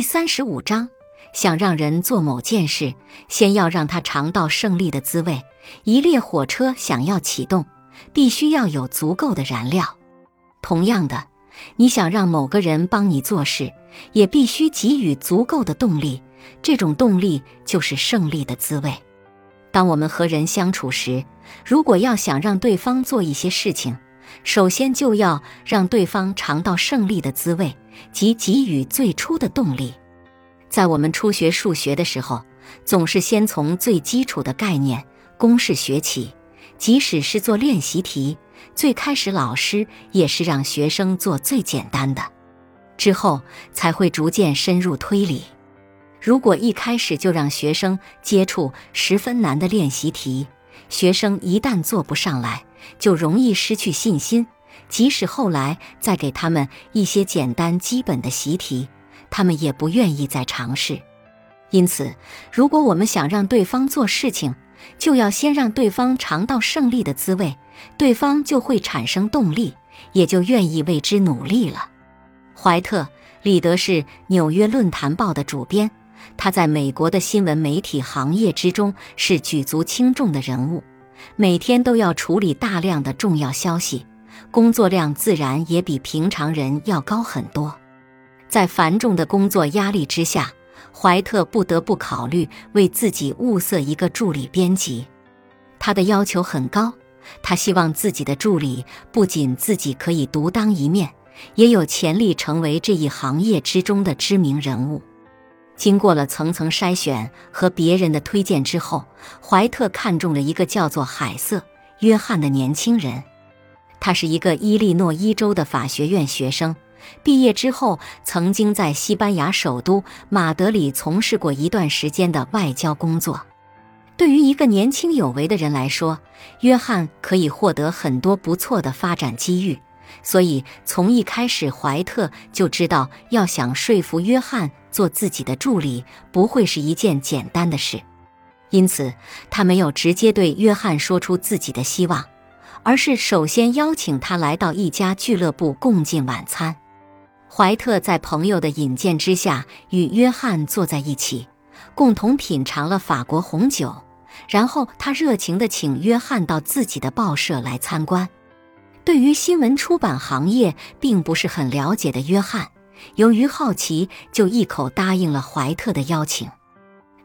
第三十五章，想让人做某件事，先要让他尝到胜利的滋味。一列火车想要启动，必须要有足够的燃料。同样的，你想让某个人帮你做事，也必须给予足够的动力。这种动力就是胜利的滋味。当我们和人相处时，如果要想让对方做一些事情，首先就要让对方尝到胜利的滋味，即给予最初的动力。在我们初学数学的时候，总是先从最基础的概念、公式学起。即使是做练习题，最开始老师也是让学生做最简单的，之后才会逐渐深入推理。如果一开始就让学生接触十分难的练习题，学生一旦做不上来，就容易失去信心。即使后来再给他们一些简单基本的习题，他们也不愿意再尝试。因此，如果我们想让对方做事情，就要先让对方尝到胜利的滋味，对方就会产生动力，也就愿意为之努力了。怀特·里德是《纽约论坛报》的主编。他在美国的新闻媒体行业之中是举足轻重的人物，每天都要处理大量的重要消息，工作量自然也比平常人要高很多。在繁重的工作压力之下，怀特不得不考虑为自己物色一个助理编辑。他的要求很高，他希望自己的助理不仅自己可以独当一面，也有潜力成为这一行业之中的知名人物。经过了层层筛选和别人的推荐之后，怀特看中了一个叫做海瑟·约翰的年轻人。他是一个伊利诺伊州的法学院学生，毕业之后曾经在西班牙首都马德里从事过一段时间的外交工作。对于一个年轻有为的人来说，约翰可以获得很多不错的发展机遇。所以，从一开始，怀特就知道，要想说服约翰做自己的助理，不会是一件简单的事。因此，他没有直接对约翰说出自己的希望，而是首先邀请他来到一家俱乐部共进晚餐。怀特在朋友的引荐之下，与约翰坐在一起，共同品尝了法国红酒。然后，他热情地请约翰到自己的报社来参观。对于新闻出版行业并不是很了解的约翰，由于好奇，就一口答应了怀特的邀请。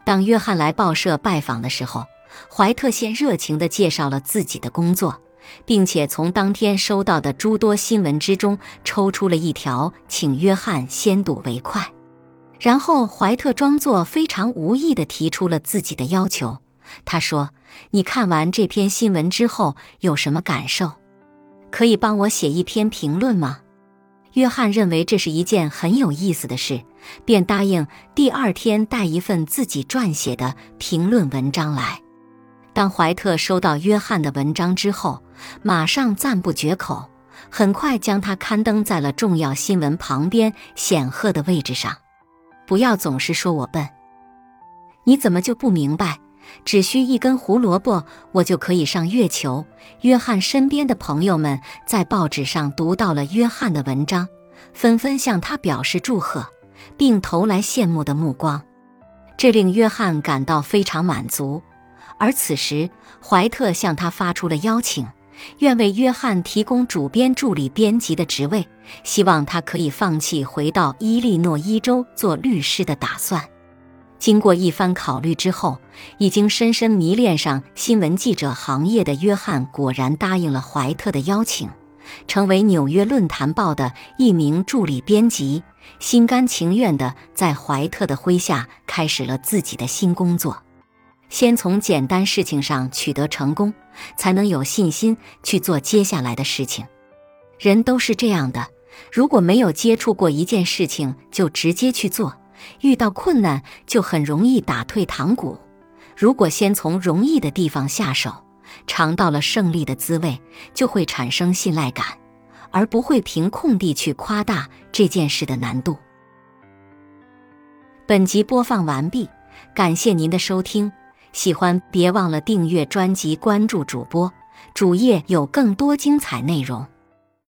当约翰来报社拜访的时候，怀特先热情地介绍了自己的工作，并且从当天收到的诸多新闻之中抽出了一条，请约翰先睹为快。然后，怀特装作非常无意地提出了自己的要求。他说：“你看完这篇新闻之后有什么感受？”可以帮我写一篇评论吗？约翰认为这是一件很有意思的事，便答应第二天带一份自己撰写的评论文章来。当怀特收到约翰的文章之后，马上赞不绝口，很快将它刊登在了重要新闻旁边显赫的位置上。不要总是说我笨，你怎么就不明白？只需一根胡萝卜，我就可以上月球。约翰身边的朋友们在报纸上读到了约翰的文章，纷纷向他表示祝贺，并投来羡慕的目光。这令约翰感到非常满足。而此时，怀特向他发出了邀请，愿为约翰提供主编助理编辑的职位，希望他可以放弃回到伊利诺伊州做律师的打算。经过一番考虑之后，已经深深迷恋上新闻记者行业的约翰果然答应了怀特的邀请，成为《纽约论坛报》的一名助理编辑，心甘情愿地在怀特的麾下开始了自己的新工作。先从简单事情上取得成功，才能有信心去做接下来的事情。人都是这样的，如果没有接触过一件事情，就直接去做。遇到困难就很容易打退堂鼓。如果先从容易的地方下手，尝到了胜利的滋味，就会产生信赖感，而不会凭空地去夸大这件事的难度。本集播放完毕，感谢您的收听。喜欢别忘了订阅专辑、关注主播，主页有更多精彩内容。